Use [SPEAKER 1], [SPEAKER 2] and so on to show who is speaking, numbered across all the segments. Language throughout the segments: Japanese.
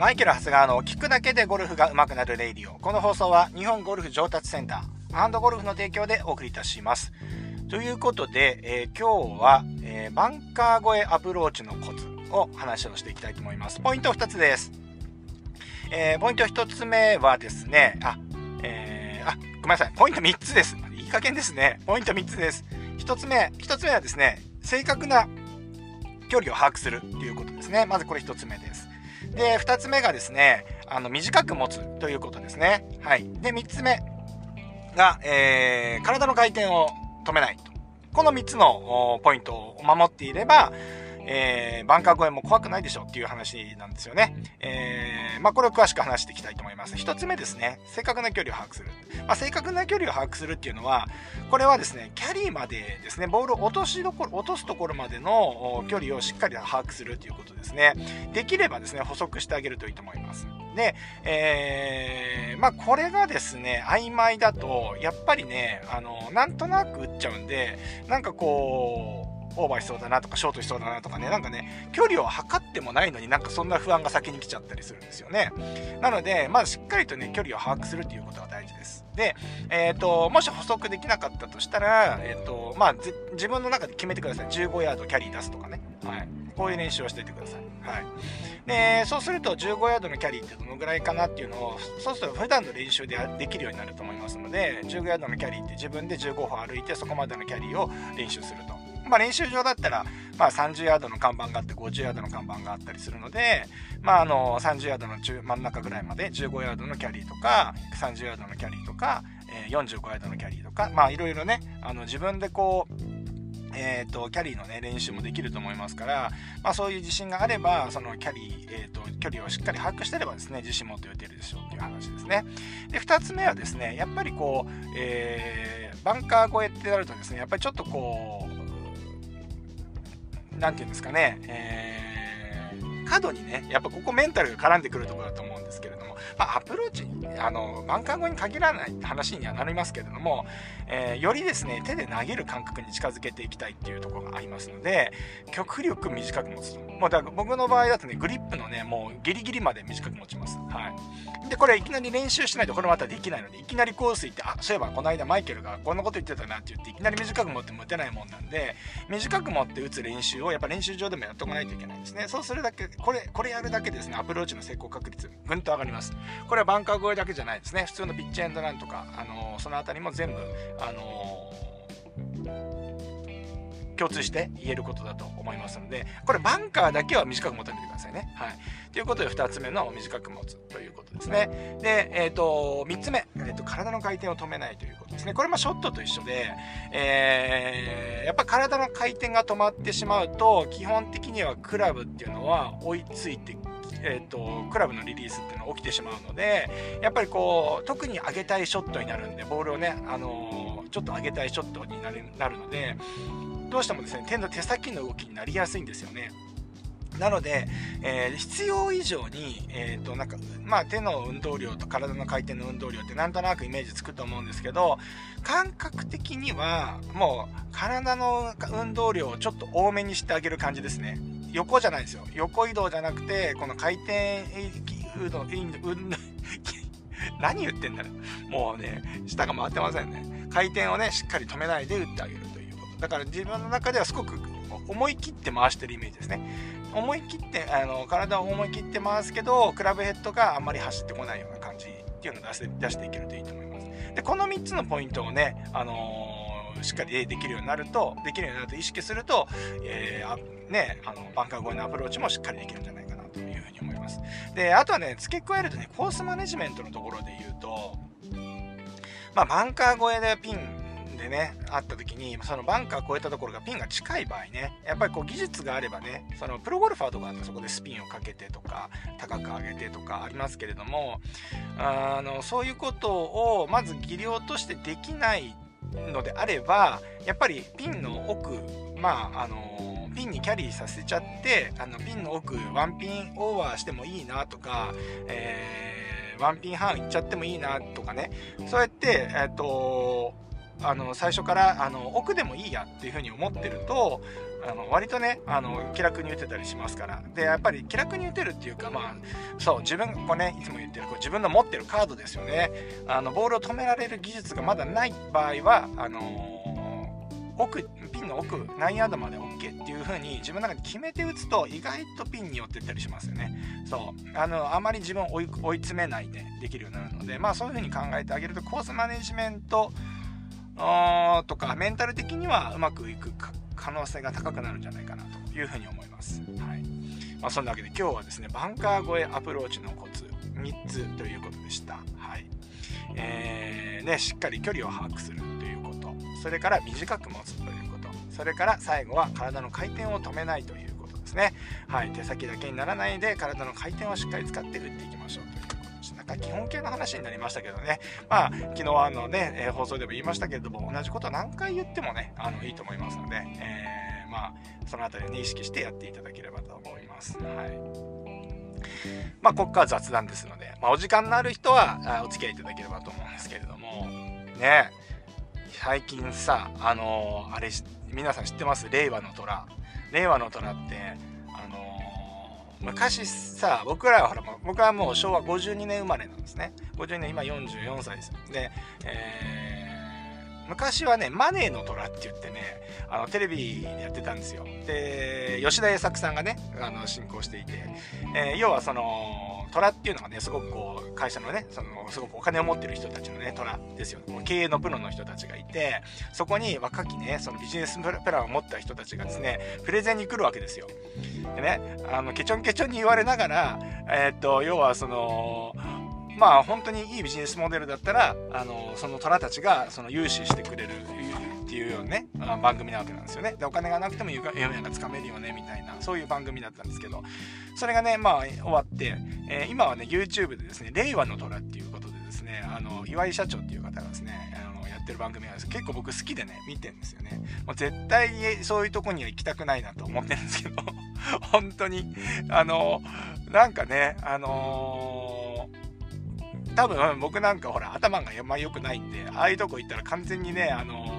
[SPEAKER 1] マイケル・ハスガーの聞くだけでゴルフが上手くなるレイディオ。この放送は日本ゴルフ上達センターハンドゴルフの提供でお送りいたします。ということで、えー、今日は、えー、バンカー越えアプローチのコツを話をしていきたいと思います。ポイント2つです。えー、ポイント1つ目はですね、あ、えー、あ、ごめんなさい。ポイント3つです。いい加減ですね。ポイント3つです。1つ目、1つ目はですね、正確な距離を把握するっていうことですね。まずこれ1つ目です。で、2つ目がですね、あの、短く持つということですね。はい。で、3つ目が、えー、体の回転を止めないと。この3つのポイントを守っていれば、えー、バンカー越えも怖くないでしょっていう話なんですよね。えー、まあ、これを詳しく話していきたいと思います。一つ目ですね、正確な距離を把握する。まあ、正確な距離を把握するっていうのは、これはですね、キャリーまでですね、ボールを落としどころ、落とすところまでの距離をしっかり把握するということですね。できればですね、補足してあげるといいと思います。で、えー、まあ、これがですね、曖昧だと、やっぱりね、あの、なんとなく打っちゃうんで、なんかこう、オーバーしそうだなとかショートしそうだなとかねなんかね距離を測ってもないのになんかそんな不安が先に来ちゃったりするんですよね。なのでまずしっかりとね距離を把握するということが大事です。で、えーと、もし補足できなかったとしたら、えーとまあ、自分の中で決めてください。15ヤードキャリー出すとかね、はい、こういう練習をしていてください、はい。でそうすると15ヤードのキャリーってどのぐらいかなっていうのをそうすると普段の練習でできるようになると思いますので15ヤードのキャリーって自分で15歩歩いてそこまでのキャリーを練習すると。まあ、練習場だったら、まあ、30ヤードの看板があって50ヤードの看板があったりするので、まあ、あの30ヤードの中真ん中ぐらいまで15ヤードのキャリーとか30ヤードのキャリーとか、えー、45ヤードのキャリーとかまあいろいろねあの自分でこうえーと、キャリーの、ね、練習もできると思いますから、まあ、そういう自信があればそのキャリー、えーと、距離をしっかり把握してればですね自信持って打てるでしょうっていう話ですね。で2つ目はですねやっぱりこう、えー、バンカー越えってなるとですねやっぱりちょっとこう何て言うんですかね、えー、過度にね、やっぱここメンタルが絡んでくるとこだと思うんですけれども、まあ、アプローチ、あの、バンカー後に限らない話にはなりますけれども、えー、よりですね、手で投げる感覚に近づけていきたいっていうところがありますので、極力短く持つと。もうだ僕の場合だとね、グリップのね、もうギリギリまで短く持ちます。はい。で、これいきなり練習しないとこれまたできないので、いきなりコース行って、あ、そういえばこの間マイケルがこんなこと言ってたなって言って、いきなり短く持っても打てないもんなんで、短く持って打つ練習をやっぱ練習場でもやっておかないといけないんですね。そうするだけ、これ、これやるだけですね、アプローチの成功確率、ぐんと上がります。これはバンカー越えだけじゃないですね。普通のピッチエンドランとか、あのー、そのあたりも全部、あのー、共通して言えることだと思いますので、これバンカーだけは短く持ってみてくださいね。はい。ということで、2つ目の短く持つということですね。で、えっ、ー、と、3つ目、えーと、体の回転を止めないというですね。これもショットと一緒で、えー、やっぱ体の回転が止まってしまうと、基本的にはクラブっていうのは追いついてえーと、クラブのリリースっていうのが起きてしまうのでやっぱりこう特に上げたいショットになるんでボールをね、あのー、ちょっと上げたいショットになるなるのでどうしてもですね手の手先の動きになりやすいんですよね。なので、えー、必要以上に、えーとなんかまあ、手の運動量と体の回転の運動量ってなんとなくイメージつくと思うんですけど感覚的にはもう体の運動量をちょっと多めにしてあげる感じですね。横じゃないですよ。横移動じゃなくてこの回転運動 何言ってんだろもうね下が回ってませんね。回転をねしっかり止めないで打ってあげるということ。だから自分の中ではすごく思い切って回してるイメージですね。思い切ってあの体を思い切って回すけどクラブヘッドがあんまり走ってこないような感じっていうのを出して出していけるといいと思います。でこの3つのポイントをね、あのー、しっかりできるようになるとできるようになると意識すると、えー、ね、あのバンカー越えのアプローチもしっかりできるんじゃないかなというふうに思います。であとはね付け加えるとねコースマネジメントのところで言うとまあ、バンカー越えでピンでね、会った時に、そのバンカー越えたところがピンが近い場合ね、やっぱりこう技術があればね、そのプロゴルファーとかだとそこでスピンをかけてとか、高く上げてとかありますけれども、あのそういうことをまず技量としてできないのであれば、やっぱりピンの奥、まあ、あのピンにキャリーさせちゃって、あのピンの奥、ワンピンオーバーしてもいいなとか、えー、ワンピン半いっちゃってもいいなとかね、そうやって、えっ、ー、と、あの最初からあの奥でもいいやっていうふうに思ってるとあの割とねあの気楽に打てたりしますから。でやっぱり気楽に打てるっていうかまあそう自分こうねいつも言ってるこう自分の持ってるカードですよね。あのボールを止められる技術がまだない場合はあの奥ピンの奥何ヤードまで OK っていう風に自分の中で決めて打つと意外とピンに寄ってったりしますよね。そう。あのあまり自分を追い追い詰めないでできるようになるのでまあそういう風に考えてあげるとコースマネジメントとかメンタル的にはうまくいく可能性が高くなるんじゃないかなというふうに思います。はいまあ、そんなわけで今日はですねバンカー越えアプローチのコツ3つということでした。はいえーね、しっかり距離を把握するということそれから短く持つということそれから最後は体の回転を止めないということですね。はい、手先だけにならないで体の回転をしっかり使って打っていきましょうというなんか基本形の話になりましたけどね、まあ、昨日あのね、えー、放送でも言いましたけれども、同じこと何回言ってもね、あのいいと思いますので、えー、まあ、その辺りを、ね、意識してやっていただければと思います。はい。まあ、ここから雑談ですので、まあ、お時間のある人はあお付き合いいただければと思うんですけれども、ね、最近さ、あのー、あれ、皆さん知ってます？令和の虎。令和の虎って、昔さ僕らはほら僕はもう昭和52年生まれなんですね。52年今44歳ですで、えー、昔はねマネーの虎って言ってねあのテレビでやってたんですよ。で吉田栄作さんがねあの進行していて、えー、要はその虎っていうのがね、すごくこう、会社のね、その、すごくお金を持ってる人たちのね、虎ですよね。経営のプロの人たちがいて、そこに若きね、そのビジネスプランを持った人たちがですね、プレゼンに来るわけですよ。でね、あの、ケチョンケチョンに言われながら、えー、っと、要はその、まあ本当にいいビジネスモデルだったら、あの、その虎たちがその融資してくれるっていうようなね、番組なわけなんですよね。で、お金がなくても夢がつかめるよね、みたいな、そういう番組だったんですけど、それがね、まあ終わって、えー、今はね、YouTube でですね、令和の虎っていうことでですね、あの、岩井社長っていう方がですね、あのやってる番組なんです結構僕好きでね、見てるんですよね。もう絶対そういうとこには行きたくないなと思ってるんですけど、本当に、あの、なんかね、あのー、多分僕なんかほら頭があんま良くないんでああいうとこ行ったら完全にねあの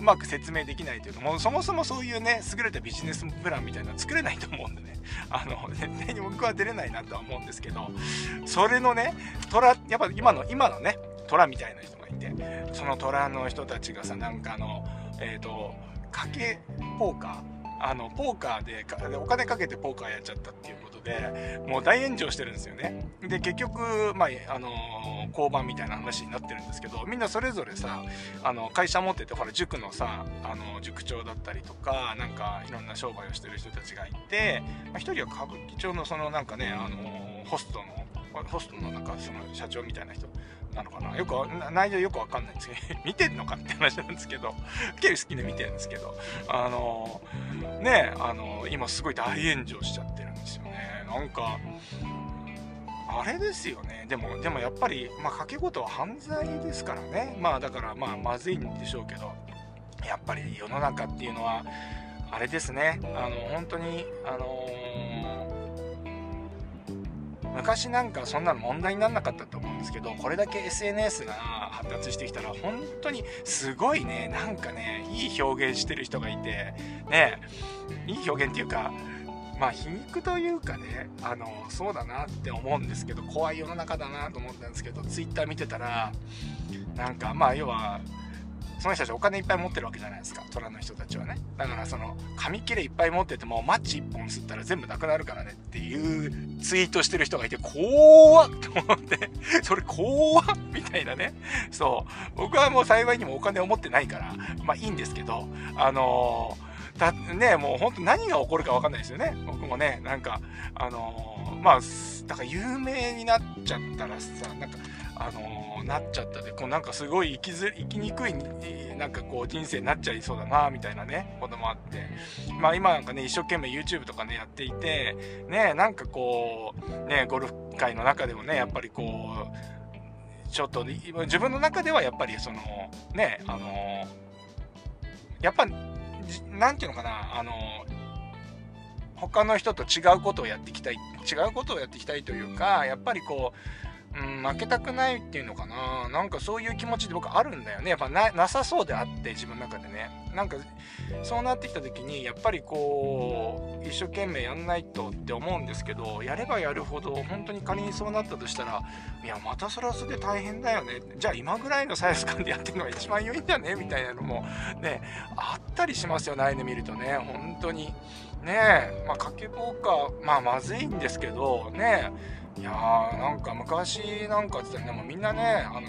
[SPEAKER 1] うまく説明できないというかもうそもそもそういうね優れたビジネスプランみたいなの作れないと思うんでね。あの絶対に僕は出れないなとは思うんですけどそれのね虎やっぱ今の今のね虎みたいな人がいてその虎の人たちがさなんかあのえっ、ー、と賭けポーカーあのポーカーでお金かけてポーカーやっちゃったっていうことでもう大炎上してるんですよね。で結局まああの交番みたいな話になってるんですけどみんなそれぞれさあの会社持っててほら塾のさあの塾長だったりとかなんかいろんな商売をしてる人たちがいて、まあ、1人は歌舞伎町のそのなんかねあのホストのホストのなんかその社長みたいな人なのかな。よく内容よくわかんないんですけど 見てんのかって話なんですけど結構好きで見てるんですけどあのねあの今すごい大炎上しちゃってるなんかあれですよね。でもでもやっぱりまあ掛け事は犯罪ですからね。まあだからまあまずいんでしょうけどやっぱり世の中っていうのはあれですね。あの本当にあのー昔なんかそんなの問題にならなかったと思うんですけどこれだけ SNS が発達してきたら本当にすごいね。なんかねいい表現してる人がいてね。いい表現っていうかまあ皮肉というかねあのそうだなって思うんですけど怖い世の中だなと思ったんですけど Twitter 見てたらなんかまあ要はその人たちお金いっぱい持ってるわけじゃないですか虎の人たちはね。だからその紙切れいっぱい持っててもマッチ1本吸ったら全部なくなるからねっていうツイートしてる人がいて怖っと思って それ怖っみたいなね。そう。僕はもう幸いにもお金を持ってないからまあいいんですけどあのー、だねもう本当何が起こるか分かんないですよね。僕もねなんかあのー、まあだから有名になっちゃったらさなんかあのー、なっちゃったでこうなんかすごい生きず生きにくいなんかこう人生になっちゃいそうだなみたいなねこともあって。まあ今なんかね一生懸命 YouTube とかねやっていてねなんかこうねゴルフ界の中でもねやっぱりこうちょっと自分の中ではやっぱりそのねあのー、やっぱ何ていうのかなあの他の人と違うことをやっていきたい違うことをやっていきたいというかやっぱりこううん、負けたくないっていうのかな。なんかそういう気持ちで僕あるんだよね。やっぱなさそうであって、自分の中でね。なんか、そうなってきた時に、やっぱりこう、一生懸命やんないとって思うんですけど、やればやるほど、本当に仮にそうなったとしたら、いや、またそれはそれで大変だよね。じゃあ今ぐらいのサイズ感でやってるのが一番良いんだね、みたいなのも、ね、あったりしますよ、悩んでみるとね。本当に。ねえ、まあ、かけぼうか、まあ、まずいんですけど、ねえいやーなんか昔なんかって言ったらねもうみんなねあの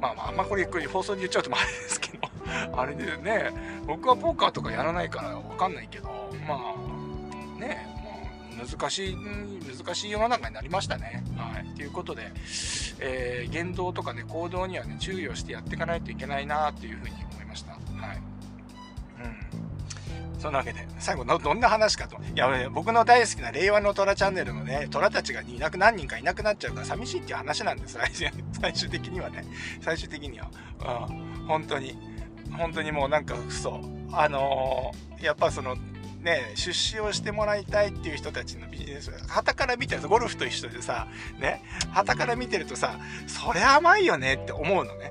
[SPEAKER 1] まあまああんまこれ放送で言っちゃうとあれですけど あれでね僕はポーカーとかやらないから分かんないけどまあねもう難しい難しい世の中になりましたね。はい、ということで、えー、言動とかね行動にはね注意をしてやっていかないといけないなというふうにそんなわけで、最後のどんな話かと。いや、僕の大好きな令和の虎チャンネルのね、虎たちがいなく何人かいなくなっちゃうから寂しいっていう話なんです、最終的にはね。最終的には。うん、本当に。本当にもうなんか嘘。あのー、やっぱその、ね、出資をしてもらいたいっていう人たちのビジネス、旗から見てると、ゴルフと一緒でさ、ね、旗から見てるとさ、それ甘いよねって思うのね。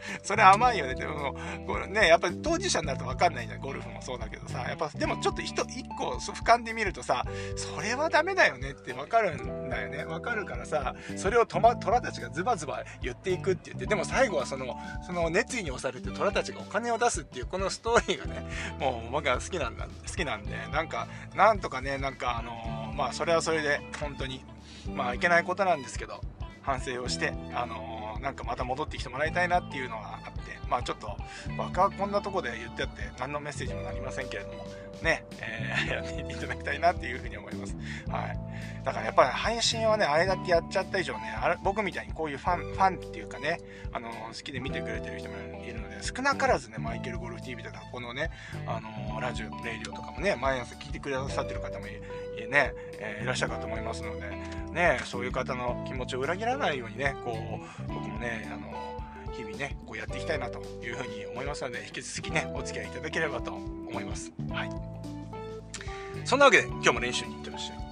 [SPEAKER 1] それ甘いよね。でも、これね、やっぱり当事者になると分かんないじゃん。ゴルフもそうだけどさ。やっぱ、でもちょっと一個俯瞰で見るとさ、それはダメだよねって分かるんだよね。分かるからさ、それをトマ虎たちがズバズバ言っていくって言って、でも最後はその、その熱意に押されて虎たちがお金を出すっていうこのストーリーがね、もう僕は好きなんだ、好きなんで、なんか、なんとかね、なんかあのー、まあそれはそれで本当に、まあいけないことなんですけど、反省をして、あのー、なんかまた戻ってきてもらいたいなっていうのがあって、まあちょっと、僕はこんなとこで言ってあって、何のメッセージもなりませんけれども、ね、えー、やっていただきたいなっていうふうに思います。はい。だからやっぱり配信はね、あれだけやっちゃった以上ね、あれ僕みたいにこういうファン、ファンっていうかね、あの、好きで見てくれてる人もいるので、少なからずね、マイケルゴルフ TV とか、このね、あの、ラジオ、プレイディオとかもね、毎朝聞いてくださってる方もいね、えー、いらっしゃるかと思いますので、ね、そういう方の気持ちを裏切らないようにね、こう、僕もね、あの、日々ね、こうやっていきたいなというふうに思いますので、引き続きね、お付き合いいただければと思います。はい。そんなわけで、今日も練習に行ってらっしゃい